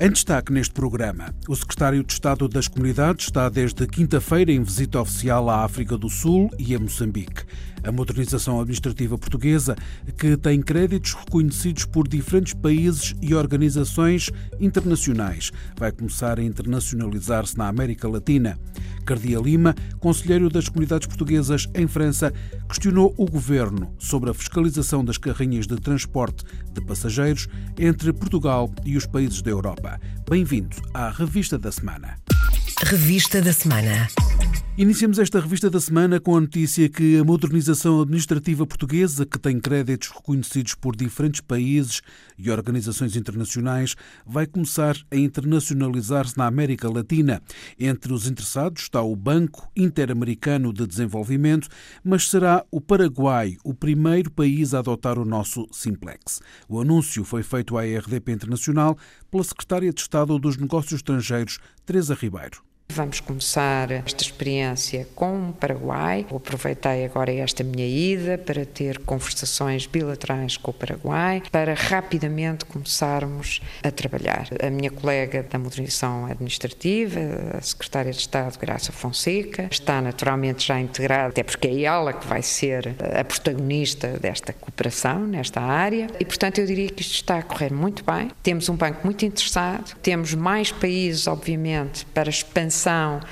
Em destaque neste programa, o secretário de Estado das Comunidades está desde quinta-feira em visita oficial à África do Sul e a Moçambique. A modernização administrativa portuguesa, que tem créditos reconhecidos por diferentes países e organizações internacionais, vai começar a internacionalizar-se na América Latina. Cardia Lima, conselheiro das comunidades portuguesas em França, questionou o governo sobre a fiscalização das carrinhas de transporte de passageiros entre Portugal e os países da Europa. Bem-vindo à Revista da Semana. Revista da Semana. Iniciamos esta revista da semana com a notícia que a modernização administrativa portuguesa, que tem créditos reconhecidos por diferentes países e organizações internacionais, vai começar a internacionalizar-se na América Latina. Entre os interessados está o Banco Interamericano de Desenvolvimento, mas será o Paraguai o primeiro país a adotar o nosso Simplex. O anúncio foi feito à RDP Internacional pela Secretária de Estado dos Negócios Estrangeiros, Teresa Ribeiro. Vamos começar esta experiência com o Paraguai. Aproveitei agora esta minha ida para ter conversações bilaterais com o Paraguai, para rapidamente começarmos a trabalhar. A minha colega da modernização administrativa, a secretária de Estado, Graça Fonseca, está naturalmente já integrada, até porque é ela que vai ser a protagonista desta cooperação nesta área. E, portanto, eu diria que isto está a correr muito bem. Temos um banco muito interessado, temos mais países, obviamente, para expansão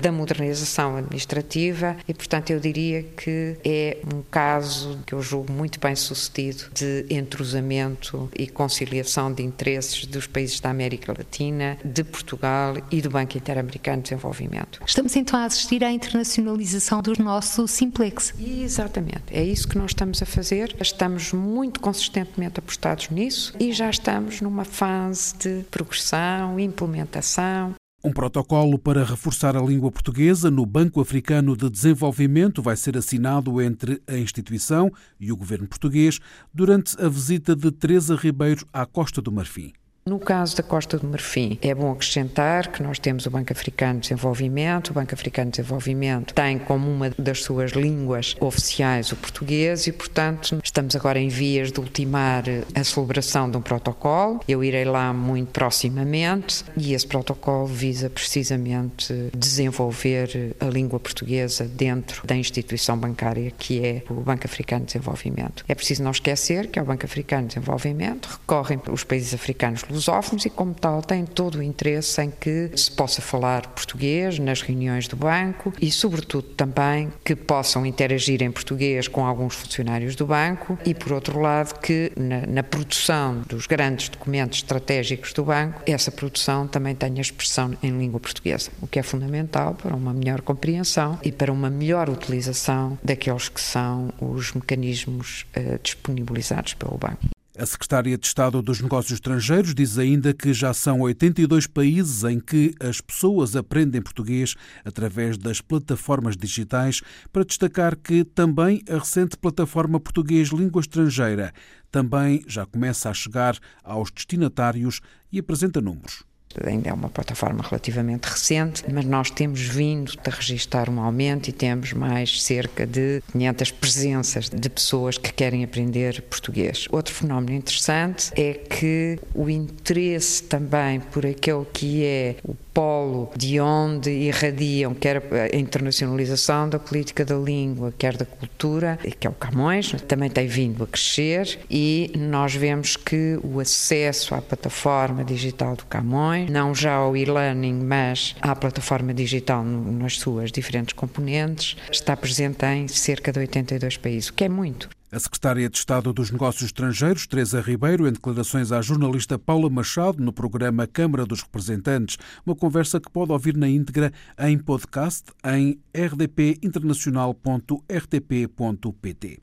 da modernização administrativa e, portanto, eu diria que é um caso que eu julgo muito bem sucedido de entrosamento e conciliação de interesses dos países da América Latina, de Portugal e do Banco Interamericano de Desenvolvimento. Estamos então a assistir à internacionalização do nosso Simplex. Exatamente, é isso que nós estamos a fazer. Estamos muito consistentemente apostados nisso e já estamos numa fase de progressão, implementação, um protocolo para reforçar a língua portuguesa no Banco Africano de Desenvolvimento vai ser assinado entre a instituição e o governo português durante a visita de Teresa Ribeiro à Costa do Marfim. No caso da Costa do Marfim, é bom acrescentar que nós temos o Banco Africano de Desenvolvimento. O Banco Africano de Desenvolvimento tem como uma das suas línguas oficiais o português e, portanto, estamos agora em vias de ultimar a celebração de um protocolo. Eu irei lá muito proximamente e esse protocolo visa precisamente desenvolver a língua portuguesa dentro da instituição bancária que é o Banco Africano de Desenvolvimento. É preciso não esquecer que ao Banco Africano de Desenvolvimento recorrem os países africanos lusófonos e, como tal, têm todo o interesse em que se possa falar português nas reuniões do banco e, sobretudo, também que possam interagir em português com alguns funcionários do banco e, por outro lado, que na, na produção dos grandes documentos estratégicos do banco, essa produção também tenha expressão em língua portuguesa, o que é fundamental para uma melhor compreensão e para uma melhor utilização daqueles que são os mecanismos uh, disponibilizados pelo banco. A secretária de Estado dos Negócios Estrangeiros diz ainda que já são 82 países em que as pessoas aprendem português através das plataformas digitais, para destacar que também a recente plataforma Português Língua Estrangeira também já começa a chegar aos destinatários e apresenta números ainda é uma plataforma relativamente recente, mas nós temos vindo a registrar um aumento e temos mais cerca de 500 presenças de pessoas que querem aprender português. Outro fenómeno interessante é que o interesse também por aquele que é o polo de onde irradiam quer a internacionalização da política da língua, quer da cultura, que é o Camões, também tem vindo a crescer e nós vemos que o acesso à plataforma digital do Camões, não já ao e-learning, mas à plataforma digital nas suas diferentes componentes, está presente em cerca de 82 países, o que é muito. A secretária de Estado dos Negócios Estrangeiros, Teresa Ribeiro, em declarações à jornalista Paula Machado no programa Câmara dos Representantes, uma conversa que pode ouvir na íntegra em podcast em rdpinternacional.rtp.pt.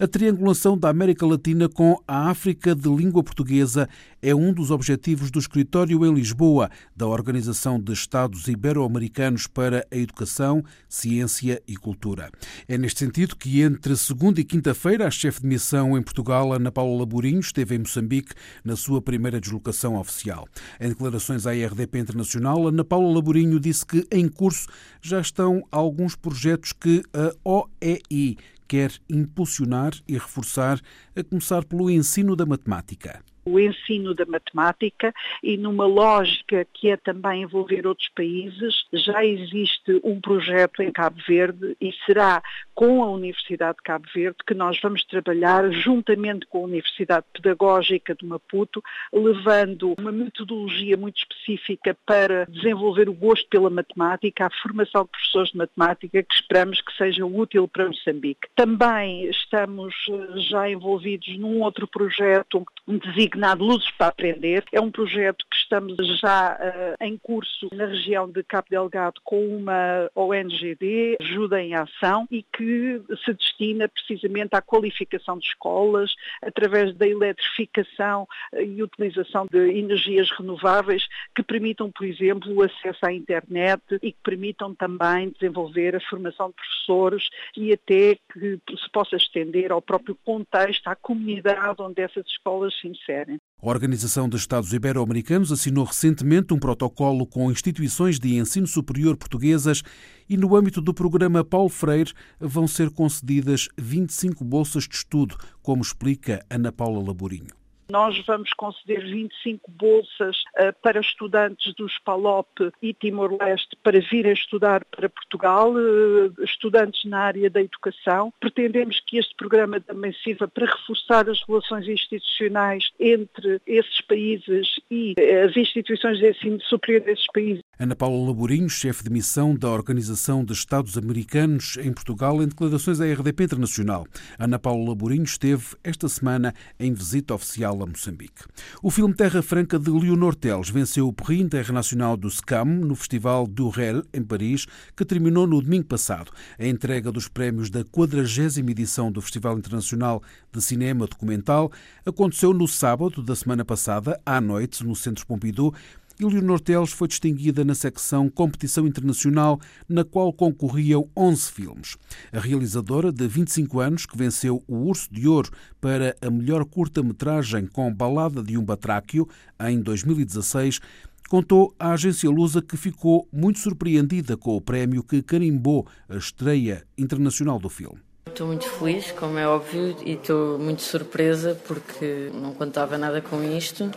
A triangulação da América Latina com a África de língua portuguesa é um dos objetivos do escritório em Lisboa da Organização de Estados Ibero-Americanos para a Educação, Ciência e Cultura. É neste sentido que entre segunda e quinta-feira a chefe de missão em Portugal, Ana Paula Laborinho, esteve em Moçambique na sua primeira deslocação oficial. Em declarações à RDP Internacional, Ana Paula Laborinho disse que em curso já estão alguns projetos que a OEI quer impulsionar e reforçar, a começar pelo ensino da matemática o ensino da matemática e numa lógica que é também envolver outros países, já existe um projeto em Cabo Verde e será com a Universidade de Cabo Verde que nós vamos trabalhar juntamente com a Universidade Pedagógica de Maputo, levando uma metodologia muito específica para desenvolver o gosto pela matemática, a formação de professores de matemática que esperamos que seja útil para Moçambique. Também estamos eh, já envolvidos num outro projeto, designado designado Luzes para Aprender. É um projeto que estamos já uh, em curso na região de Cabo Delgado com uma ONGD, Ajuda em Ação, e que se destina precisamente à qualificação de escolas através da eletrificação eh, e utilização de energias renováveis que permitam, por exemplo, o acesso à internet e que permitam também desenvolver a formação de professores e até que se possa estender ao próprio contexto, comunidade onde essas escolas se inserem. A Organização dos Estados Ibero-Americanos assinou recentemente um protocolo com instituições de ensino superior portuguesas e, no âmbito do programa Paulo Freire, vão ser concedidas 25 bolsas de estudo, como explica Ana Paula Laborinho. Nós vamos conceder 25 bolsas uh, para estudantes dos PALOP e Timor-Leste para virem estudar para Portugal, uh, estudantes na área da educação. Pretendemos que este programa também sirva para reforçar as relações institucionais entre esses países e uh, as instituições de ensino superior desses países. Ana Paula Laborinho, chefe de missão da Organização de Estados Americanos em Portugal, em declarações à RDP Internacional. Ana Paula Laborinho esteve esta semana em visita oficial a Moçambique. O filme Terra Franca de Leonor Teles venceu o Prix Internacional do SCAM no Festival do Rel, em Paris, que terminou no domingo passado. A entrega dos prémios da 40 edição do Festival Internacional de Cinema Documental aconteceu no sábado da semana passada, à noite, no Centro Pompidou, e Leonor Teles foi distinguida na secção Competição Internacional, na qual concorriam 11 filmes. A realizadora, de 25 anos, que venceu o Urso de Ouro para a melhor curta-metragem com Balada de um Batráquio, em 2016, contou à agência Lusa que ficou muito surpreendida com o prémio que carimbou a estreia internacional do filme. Estou muito feliz, como é óbvio, e estou muito surpresa porque não contava nada com isto.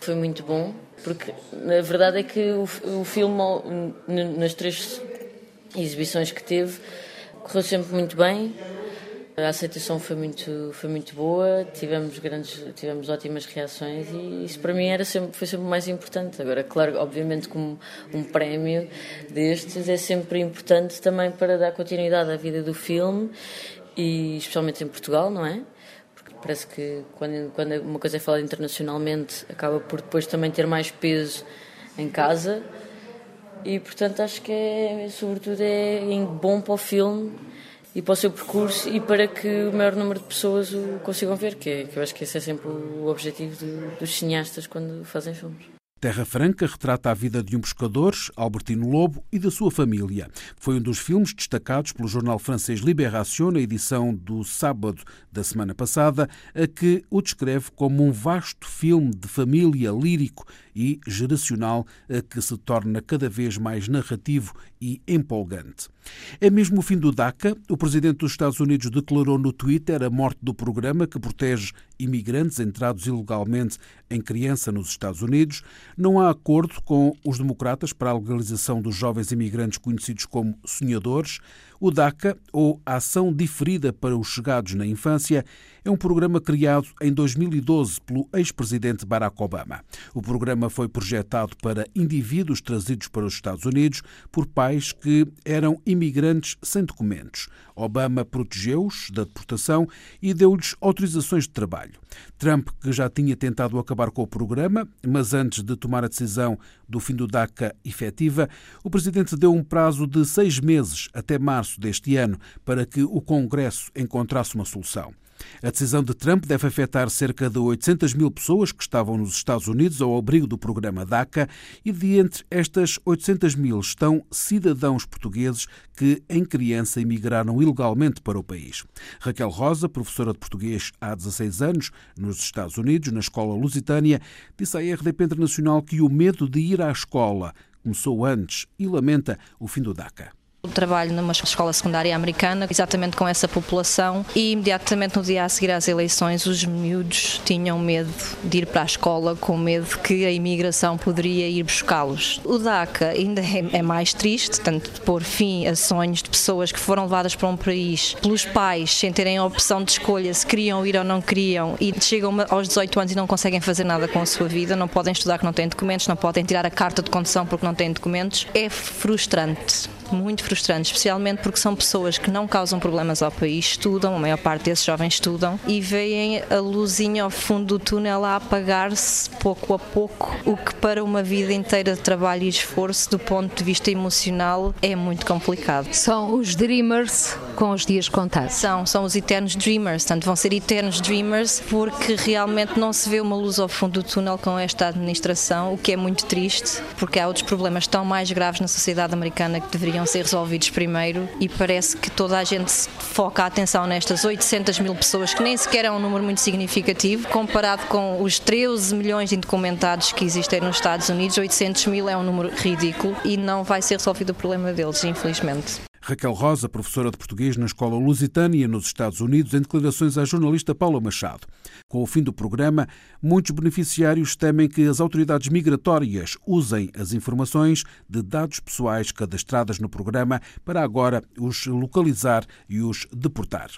Foi muito bom, porque a verdade é que o, o filme, nas três exibições que teve, correu sempre muito bem. A aceitação foi muito, foi muito boa, tivemos, grandes, tivemos ótimas reações e isso para mim era sempre, foi sempre o mais importante. Agora, claro, obviamente, como um prémio destes é sempre importante também para dar continuidade à vida do filme e especialmente em Portugal, não é? Parece que quando, quando uma coisa é falada internacionalmente, acaba por depois também ter mais peso em casa. E portanto acho que é, sobretudo é bom para o filme e para o seu percurso e para que o maior número de pessoas o consigam ver, que, é, que eu acho que esse é sempre o objetivo do, dos cineastas quando fazem filmes. Terra Franca retrata a vida de um pescador, Albertino Lobo, e da sua família. Foi um dos filmes destacados pelo jornal francês Libération na edição do sábado da semana passada, a que o descreve como um vasto filme de família lírico e geracional a que se torna cada vez mais narrativo e empolgante. É mesmo o fim do DACA. O presidente dos Estados Unidos declarou no Twitter a morte do programa que protege imigrantes entrados ilegalmente em criança nos Estados Unidos. Não há acordo com os democratas para a legalização dos jovens imigrantes conhecidos como sonhadores. O DACA, ou Ação Diferida para os Chegados na Infância, é um programa criado em 2012 pelo ex-presidente Barack Obama. O programa foi projetado para indivíduos trazidos para os Estados Unidos por pais que eram imigrantes sem documentos. Obama protegeu-os da deportação e deu-lhes autorizações de trabalho. Trump, que já tinha tentado acabar com o programa, mas antes de tomar a decisão do fim do DACA efetiva, o presidente deu um prazo de seis meses, até março deste ano, para que o Congresso encontrasse uma solução. A decisão de Trump deve afetar cerca de 800 mil pessoas que estavam nos Estados Unidos ao abrigo do programa DACA e de entre estas 800 mil estão cidadãos portugueses que, em criança, emigraram ilegalmente para o país. Raquel Rosa, professora de português há 16 anos nos Estados Unidos, na escola lusitânia, disse à RDP Internacional que o medo de ir à escola começou antes e lamenta o fim do DACA. Trabalho numa escola secundária americana, exatamente com essa população, e imediatamente no dia a seguir às eleições, os miúdos tinham medo de ir para a escola, com medo que a imigração poderia ir buscá-los. O DACA ainda é, é mais triste, tanto de pôr fim a sonhos de pessoas que foram levadas para um país pelos pais, sem terem a opção de escolha se queriam ir ou não queriam, e chegam aos 18 anos e não conseguem fazer nada com a sua vida, não podem estudar que não têm documentos, não podem tirar a carta de condução porque não têm documentos. É frustrante muito frustrante, especialmente porque são pessoas que não causam problemas ao país, estudam, a maior parte desses jovens estudam e veem a luzinha ao fundo do túnel a apagar-se pouco a pouco, o que para uma vida inteira de trabalho e esforço, do ponto de vista emocional, é muito complicado. São os dreamers com os dias contados. São, são os eternos dreamers, portanto vão ser eternos dreamers porque realmente não se vê uma luz ao fundo do túnel com esta administração, o que é muito triste, porque há outros problemas tão mais graves na sociedade americana que deveriam deveriam ser resolvidos primeiro e parece que toda a gente foca a atenção nestas 800 mil pessoas, que nem sequer é um número muito significativo, comparado com os 13 milhões de indocumentados que existem nos Estados Unidos, 800 mil é um número ridículo e não vai ser resolvido o problema deles, infelizmente. Raquel Rosa, professora de português na Escola Lusitânia, nos Estados Unidos, em declarações à jornalista Paula Machado. Com o fim do programa, muitos beneficiários temem que as autoridades migratórias usem as informações de dados pessoais cadastradas no programa para agora os localizar e os deportar.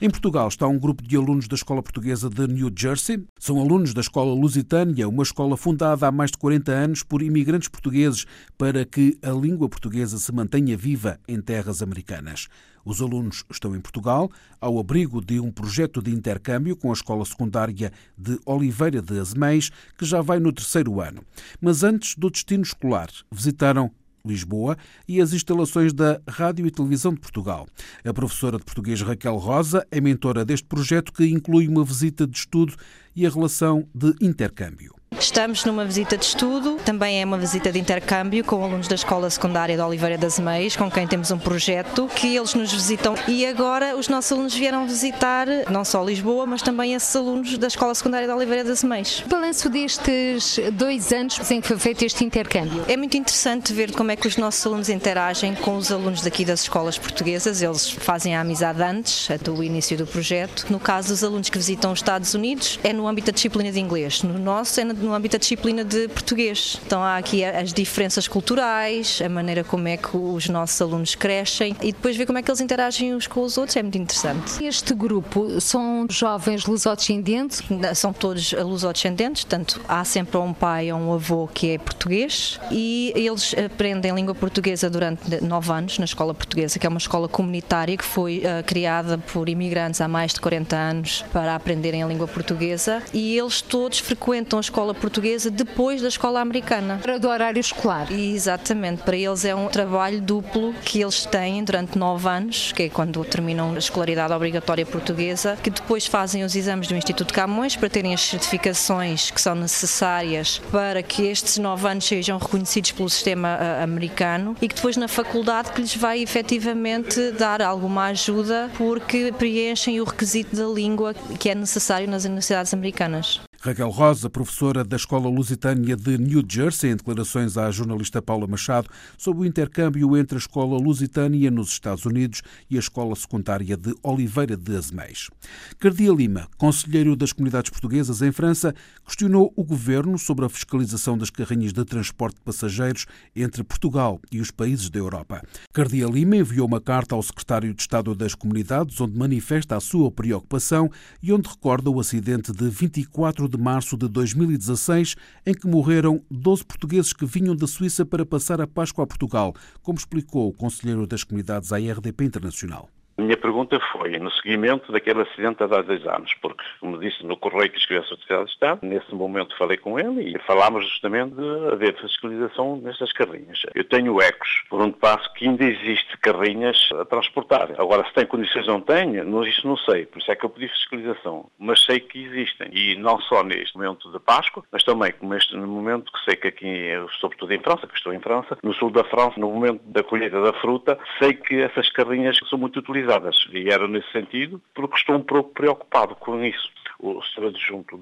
Em Portugal está um grupo de alunos da Escola Portuguesa de New Jersey. São alunos da Escola Lusitânia, uma escola fundada há mais de 40 anos por imigrantes portugueses para que a língua portuguesa se mantenha viva em terras terras americanas. Os alunos estão em Portugal, ao abrigo de um projeto de intercâmbio com a Escola Secundária de Oliveira de Azeméis, que já vai no terceiro ano. Mas antes do destino escolar, visitaram Lisboa e as instalações da Rádio e Televisão de Portugal. A professora de português Raquel Rosa é mentora deste projeto que inclui uma visita de estudo e a relação de intercâmbio. Estamos numa visita de estudo, também é uma visita de intercâmbio com alunos da Escola Secundária de Oliveira das Meias, com quem temos um projeto que eles nos visitam. E agora os nossos alunos vieram visitar não só Lisboa, mas também esses alunos da Escola Secundária de Oliveira das Meias. Balanço destes dois anos em que foi feito este intercâmbio. É muito interessante ver como é que os nossos alunos interagem com os alunos daqui das escolas portuguesas. Eles fazem a amizade antes do início do projeto. No caso dos alunos que visitam os Estados Unidos, é no âmbito da disciplina de inglês. No nosso é no âmbito da disciplina de português. Então há aqui as diferenças culturais, a maneira como é que os nossos alunos crescem e depois ver como é que eles interagem uns com os outros é muito interessante. Este grupo são jovens lusodescendentes? São todos lusodescendentes, portanto há sempre um pai ou um avô que é português e eles aprendem língua portuguesa durante nove anos na escola portuguesa, que é uma escola comunitária que foi uh, criada por imigrantes há mais de 40 anos para aprenderem a língua portuguesa e eles todos frequentam a escola portuguesa depois da escola americana. Para do horário escolar. Exatamente, para eles é um trabalho duplo que eles têm durante nove anos, que é quando terminam a escolaridade obrigatória portuguesa, que depois fazem os exames do Instituto Camões para terem as certificações que são necessárias para que estes nove anos sejam reconhecidos pelo sistema uh, americano e que depois na faculdade que lhes vai efetivamente dar alguma ajuda porque preenchem o requisito da língua que é necessário nas universidades americanas. Raquel Rosa, professora da Escola Lusitânia de New Jersey, em declarações à jornalista Paula Machado sobre o intercâmbio entre a Escola Lusitânia nos Estados Unidos e a Escola Secundária de Oliveira de Azeméis. Cardia Lima, conselheiro das comunidades portuguesas em França, questionou o governo sobre a fiscalização das carrinhas de transporte de passageiros entre Portugal e os países da Europa. Cardia Lima enviou uma carta ao secretário de Estado das Comunidades, onde manifesta a sua preocupação e onde recorda o acidente de 24 de de março de 2016, em que morreram 12 portugueses que vinham da Suíça para passar a Páscoa a Portugal, como explicou o conselheiro das comunidades à RDP Internacional. A minha pergunta foi no seguimento daquele acidente há dois anos, porque, como disse no correio que escreveu a Sociedade de Estado, nesse momento falei com ele e falámos justamente de haver fiscalização nestas carrinhas. Eu tenho ecos, por onde passo que ainda existe carrinhas a transportar. Agora, se tem condições ou não tem, isso não sei, por isso é que eu pedi fiscalização. Mas sei que existem, e não só neste momento de Páscoa, mas também como este momento que sei que aqui, sobretudo em França, que estou em França, no sul da França, no momento da colheita da fruta, sei que essas carrinhas são muito utilizadas utilizadas. E era nesse sentido, porque estou um pouco preocupado com isso. O Sr. Adjunto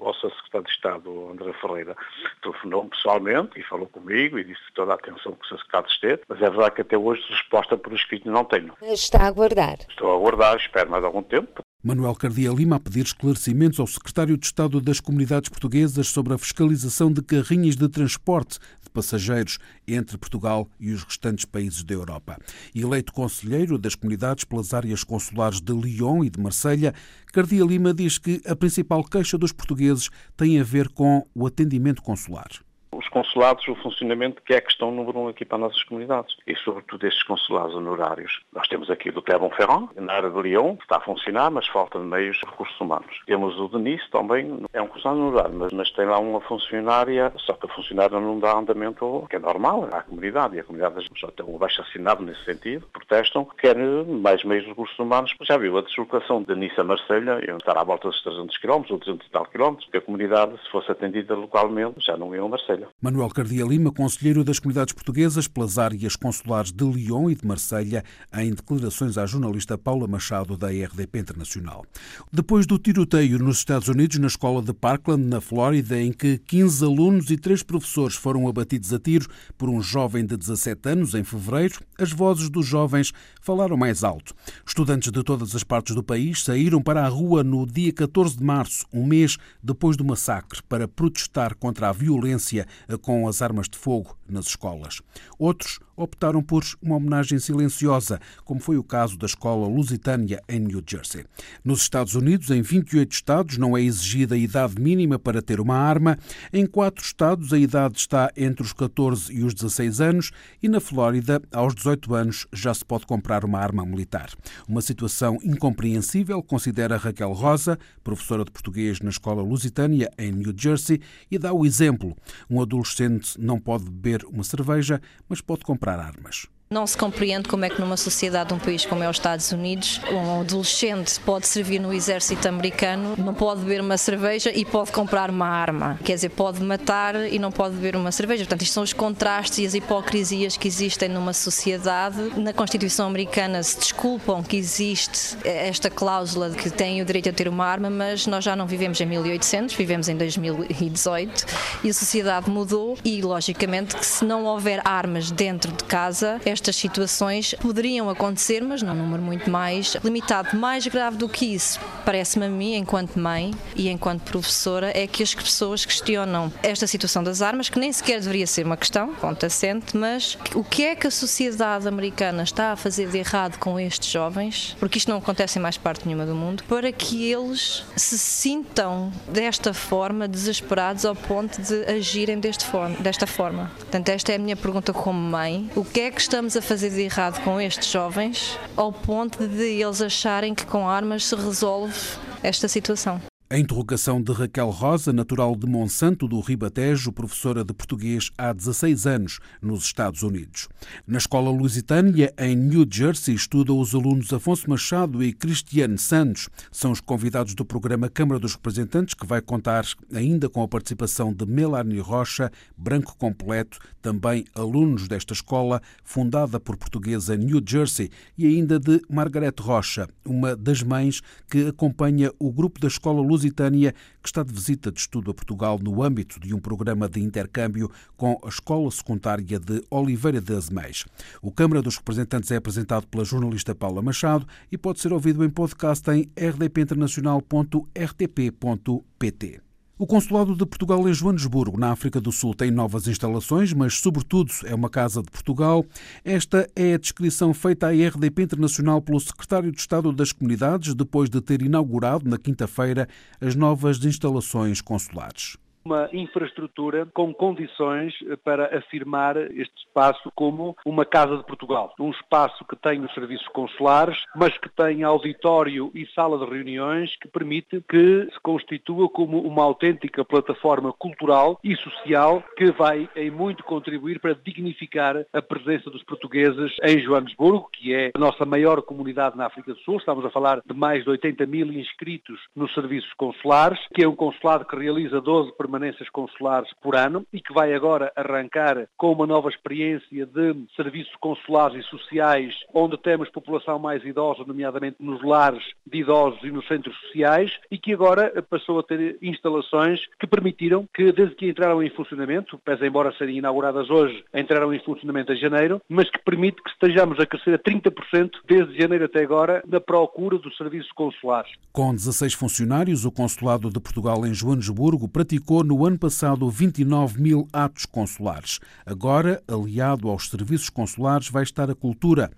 ao Sr. Secretário de Estado, André Ferreira, telefonou-me pessoalmente e falou comigo e disse toda a atenção que o Sr. Secretário esteve, mas é verdade que até hoje resposta por escrito não tenho. Está a aguardar? Estou a aguardar, espero mais algum tempo. Manuel Cardia Lima a pedir esclarecimentos ao Secretário de Estado das Comunidades Portuguesas sobre a fiscalização de carrinhas de transporte passageiros entre Portugal e os restantes países da Europa. Eleito conselheiro das comunidades pelas áreas consulares de Lyon e de Marselha, Cardia Lima diz que a principal queixa dos portugueses tem a ver com o atendimento consular os consulados, o funcionamento que é a questão número um aqui para as nossas comunidades. E sobretudo estes consulados honorários. Nós temos aqui do Clermont-Ferrand, na área de Lyon, que está a funcionar, mas falta de meios recursos humanos. Temos o de Nice também, é um consulado honorário, mas, mas tem lá uma funcionária, só que a funcionária não dá andamento, que é normal, à comunidade, e a comunidade só tem um baixo assinado nesse sentido, protestam, querem mais meios de recursos humanos. Já viu, a deslocação de Nice a Marselha, iam estar à volta dos 300 km ou 200 e tal km, porque a comunidade, se fosse atendida localmente, já não iam a Marselha. Manuel Cardia Lima, conselheiro das comunidades portuguesas pelas áreas consulares de Lyon e de Marselha, em declarações à jornalista Paula Machado da RDP Internacional. Depois do tiroteio nos Estados Unidos, na escola de Parkland, na Flórida, em que 15 alunos e 3 professores foram abatidos a tiro por um jovem de 17 anos em fevereiro, as vozes dos jovens falaram mais alto. Estudantes de todas as partes do país saíram para a rua no dia 14 de março, um mês depois do massacre, para protestar contra a violência com as armas de fogo nas escolas. Outros optaram por uma homenagem silenciosa, como foi o caso da escola Lusitânia em New Jersey. Nos Estados Unidos, em 28 estados, não é exigida a idade mínima para ter uma arma. Em quatro estados, a idade está entre os 14 e os 16 anos e na Flórida, aos 18 anos, já se pode comprar uma arma militar. Uma situação incompreensível, considera Raquel Rosa, professora de português na escola Lusitânia em New Jersey, e dá o exemplo. Um adolescente não pode beber uma cerveja, mas pode comprar armas. Não se compreende como é que numa sociedade de um país como é os Estados Unidos, um adolescente pode servir no exército americano, não pode beber uma cerveja e pode comprar uma arma. Quer dizer, pode matar e não pode beber uma cerveja. Portanto, isto são os contrastes e as hipocrisias que existem numa sociedade. Na Constituição americana se desculpam que existe esta cláusula de que tem o direito a ter uma arma, mas nós já não vivemos em 1800, vivemos em 2018 e a sociedade mudou e, logicamente, que se não houver armas dentro de casa, estas situações poderiam acontecer, mas num número muito mais limitado. Mais grave do que isso, parece-me a mim, enquanto mãe e enquanto professora, é que as pessoas questionam esta situação das armas, que nem sequer deveria ser uma questão, ponto assente, mas o que é que a sociedade americana está a fazer de errado com estes jovens, porque isto não acontece em mais parte nenhuma do mundo, para que eles se sintam desta forma desesperados ao ponto de agirem deste forma, desta forma. Portanto, esta é a minha pergunta como mãe. O que é que estamos estamos a fazer de errado com estes jovens ao ponto de eles acharem que com armas se resolve esta situação? A interrogação de Raquel Rosa, natural de Monsanto do Ribatejo, professora de português há 16 anos nos Estados Unidos. Na escola lusitânia, em New Jersey, estudam os alunos Afonso Machado e Cristiane Santos. São os convidados do programa Câmara dos Representantes, que vai contar ainda com a participação de Melanie Rocha, branco completo, também alunos desta escola, fundada por portuguesa New Jersey, e ainda de Margaret Rocha, uma das mães que acompanha o grupo da escola lusitânia Lusitânia, que está de visita de estudo a Portugal no âmbito de um programa de intercâmbio com a Escola Secundária de Oliveira das Meias. O Câmara dos Representantes é apresentado pela jornalista Paula Machado e pode ser ouvido em podcast em rdpinternacional.rtp.pt. O Consulado de Portugal em Joanesburgo, na África do Sul, tem novas instalações, mas, sobretudo, é uma casa de Portugal. Esta é a descrição feita à RDP Internacional pelo Secretário de Estado das Comunidades, depois de ter inaugurado, na quinta-feira, as novas instalações consulares uma infraestrutura com condições para afirmar este espaço como uma Casa de Portugal. Um espaço que tem os serviços consulares, mas que tem auditório e sala de reuniões que permite que se constitua como uma autêntica plataforma cultural e social que vai em muito contribuir para dignificar a presença dos portugueses em Joanesburgo, que é a nossa maior comunidade na África do Sul. Estamos a falar de mais de 80 mil inscritos nos serviços consulares, que é um consulado que realiza 12 permanências consulares por ano e que vai agora arrancar com uma nova experiência de serviços consulares e sociais, onde temos população mais idosa, nomeadamente nos lares de idosos e nos centros sociais, e que agora passou a ter instalações que permitiram que, desde que entraram em funcionamento, pese embora serem inauguradas hoje, entraram em funcionamento em janeiro, mas que permite que estejamos a crescer a 30% desde janeiro até agora na procura dos serviços consulares. Com 16 funcionários, o Consulado de Portugal em Joanesburgo praticou no ano passado 29 mil atos consulares. Agora, aliado aos serviços consulares, vai estar a cultura.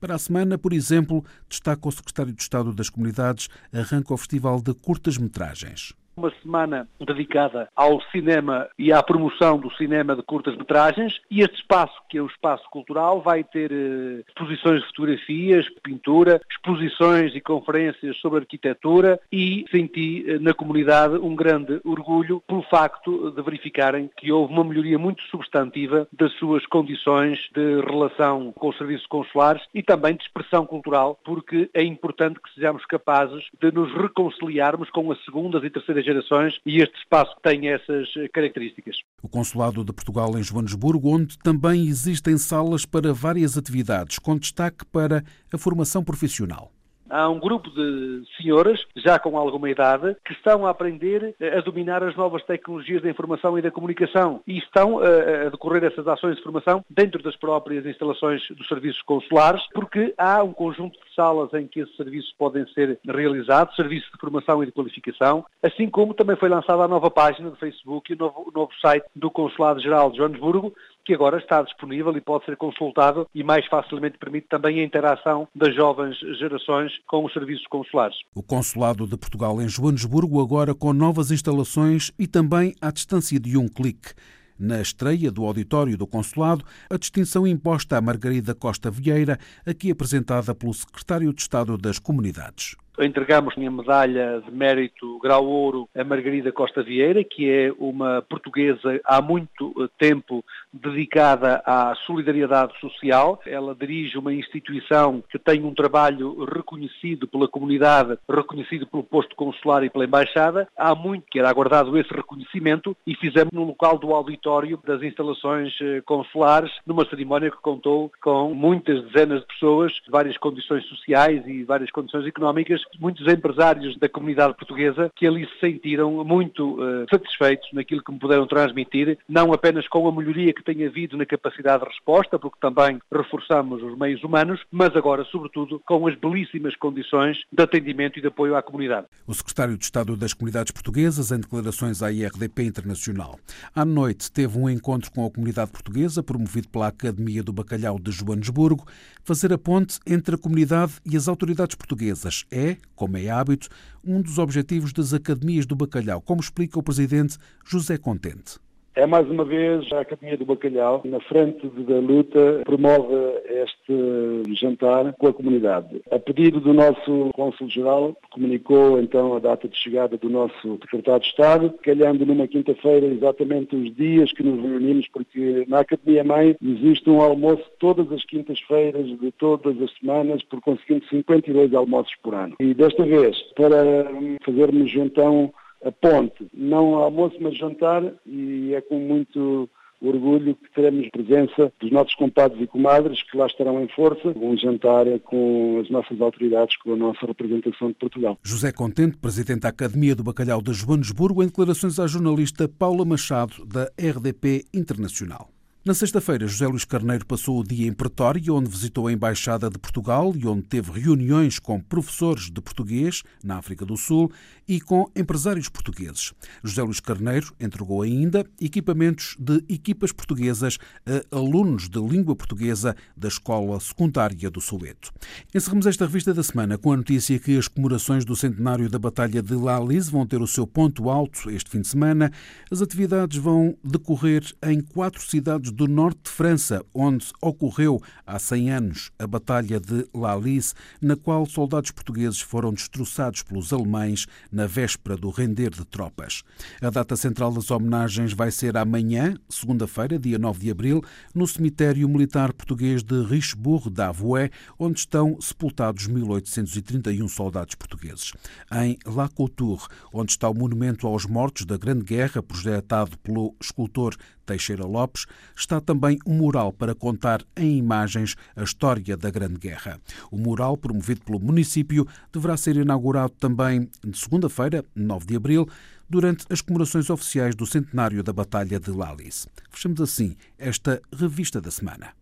Para a semana, por exemplo, destaca o Secretário de Estado das Comunidades, arranca o Festival de Curtas-Metragens uma semana dedicada ao cinema e à promoção do cinema de curtas-metragens e este espaço, que é um espaço cultural, vai ter eh, exposições de fotografias, pintura, exposições e conferências sobre arquitetura e senti eh, na comunidade um grande orgulho pelo facto de verificarem que houve uma melhoria muito substantiva das suas condições de relação com os serviços consulares e também de expressão cultural, porque é importante que sejamos capazes de nos reconciliarmos com as segundas e terceiras gerações e este espaço tem essas características. O Consulado de Portugal em Joanesburgo, onde também existem salas para várias atividades, com destaque para a formação profissional. Há um grupo de senhoras, já com alguma idade, que estão a aprender a dominar as novas tecnologias da informação e da comunicação e estão a, decorrer essas ações de formação dentro das próprias instalações dos serviços consulares, porque há um conjunto de salas em que esses serviços podem ser realizados, serviços de formação e de qualificação, assim como também foi lançada a nova página do Facebook e o novo, o novo site do Consulado Geral de Joanesburgo, que agora está disponível e pode ser consultado e mais facilmente permite também a interação das jovens gerações com os serviços consulares. O Consulado de Portugal em Joanesburgo agora com novas instalações e também à distância de um clique. Na estreia do auditório do Consulado, a distinção imposta a Margarida Costa Vieira, aqui apresentada pelo Secretário de Estado das Comunidades entregamos a medalha de mérito grau ouro a Margarida Costa Vieira, que é uma portuguesa há muito eh, tempo dedicada à solidariedade social. Ela dirige uma instituição que tem um trabalho reconhecido pela comunidade, reconhecido pelo posto consular e pela embaixada. Há muito que era aguardado esse reconhecimento e fizemos no local do auditório das instalações eh, consulares, numa cerimónia que contou com muitas dezenas de pessoas, de várias condições sociais e várias condições económicas, muitos empresários da comunidade portuguesa que ali se sentiram muito uh, satisfeitos naquilo que me puderam transmitir, não apenas com a melhoria que tem havido na capacidade de resposta, porque também reforçamos os meios humanos, mas agora, sobretudo, com as belíssimas condições de atendimento e de apoio à comunidade. O secretário de Estado das Comunidades Portuguesas, em declarações à IRDP Internacional. À noite teve um encontro com a comunidade portuguesa, promovido pela Academia do Bacalhau de Joanesburgo. Fazer a ponte entre a comunidade e as autoridades portuguesas é, como é hábito, um dos objetivos das Academias do Bacalhau, como explica o presidente José Contente. É mais uma vez a Academia do Bacalhau, na frente da luta, promove este jantar com a comunidade. A pedido do nosso Cônsul-Geral, comunicou então a data de chegada do nosso Secretário de Estado, calhando numa quinta-feira exatamente os dias que nos reunimos, porque na Academia Mãe existe um almoço todas as quintas-feiras de todas as semanas, por conseguinte 52 almoços por ano. E desta vez, para fazermos então a ponte, não almoço, mas jantar, e é com muito orgulho que teremos presença dos nossos compadres e comadres que lá estarão em força, um jantar com as nossas autoridades, com a nossa representação de Portugal. José Contente, Presidente da Academia do Bacalhau de Joanesburgo, em declarações à jornalista Paula Machado, da RDP Internacional. Na sexta-feira, José Luís Carneiro passou o dia em Pretória, onde visitou a Embaixada de Portugal e onde teve reuniões com professores de português na África do Sul e com empresários portugueses. José Luís Carneiro entregou ainda equipamentos de equipas portuguesas a alunos de língua portuguesa da Escola Secundária do Soweto. Encerramos esta revista da semana com a notícia que as comemorações do centenário da Batalha de La Lise vão ter o seu ponto alto este fim de semana. As atividades vão decorrer em quatro cidades do norte de França, onde ocorreu há 100 anos a Batalha de La Lys, na qual soldados portugueses foram destroçados pelos alemães na véspera do render de tropas. A data central das homenagens vai ser amanhã, segunda-feira, dia 9 de abril, no cemitério militar português de Richebourg d'Avoie, onde estão sepultados 1831 soldados portugueses. Em La Couture, onde está o monumento aos mortos da Grande Guerra, projetado pelo escultor Teixeira Lopes, está também um mural para contar em imagens a história da Grande Guerra. O mural, promovido pelo município, deverá ser inaugurado também de segunda-feira, 9 de abril, durante as comemorações oficiais do centenário da Batalha de Lalis. Fechamos assim esta revista da semana.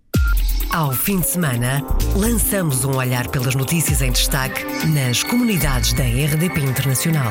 Ao fim de semana, lançamos um olhar pelas notícias em destaque nas comunidades da RDP Internacional.